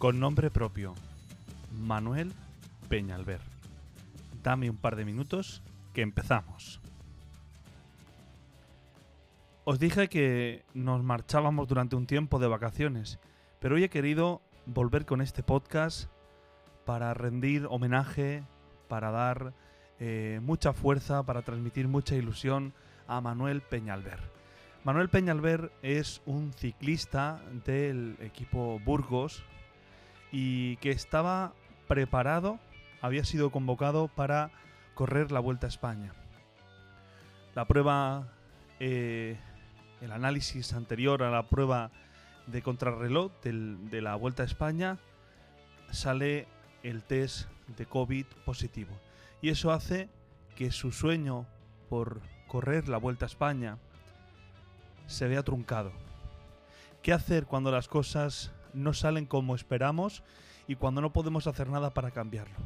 con nombre propio, Manuel Peñalver. Dame un par de minutos que empezamos. Os dije que nos marchábamos durante un tiempo de vacaciones, pero hoy he querido volver con este podcast para rendir homenaje, para dar eh, mucha fuerza, para transmitir mucha ilusión a Manuel Peñalver. Manuel Peñalver es un ciclista del equipo Burgos y que estaba preparado, había sido convocado para correr la Vuelta a España. La prueba, eh, el análisis anterior a la prueba de contrarreloj de la Vuelta a España, sale el test de COVID positivo. Y eso hace que su sueño por correr la Vuelta a España se vea truncado. ¿Qué hacer cuando las cosas no salen como esperamos y cuando no podemos hacer nada para cambiarlo?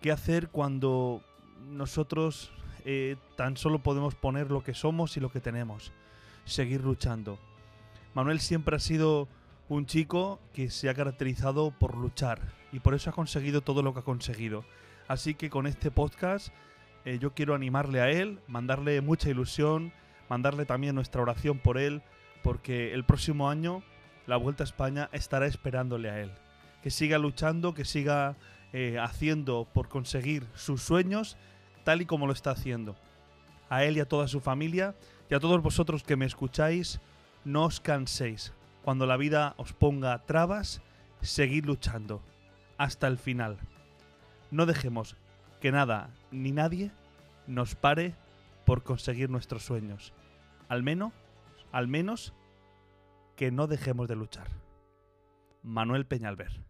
¿Qué hacer cuando nosotros eh, tan solo podemos poner lo que somos y lo que tenemos? Seguir luchando. Manuel siempre ha sido un chico que se ha caracterizado por luchar y por eso ha conseguido todo lo que ha conseguido. Así que con este podcast eh, yo quiero animarle a él, mandarle mucha ilusión, mandarle también nuestra oración por él, porque el próximo año la Vuelta a España estará esperándole a él. Que siga luchando, que siga eh, haciendo por conseguir sus sueños tal y como lo está haciendo. A él y a toda su familia y a todos vosotros que me escucháis, no os canséis. Cuando la vida os ponga trabas, seguid luchando hasta el final. No dejemos que nada ni nadie nos pare por conseguir nuestros sueños. Al menos, al menos que no dejemos de luchar. Manuel Peñalver.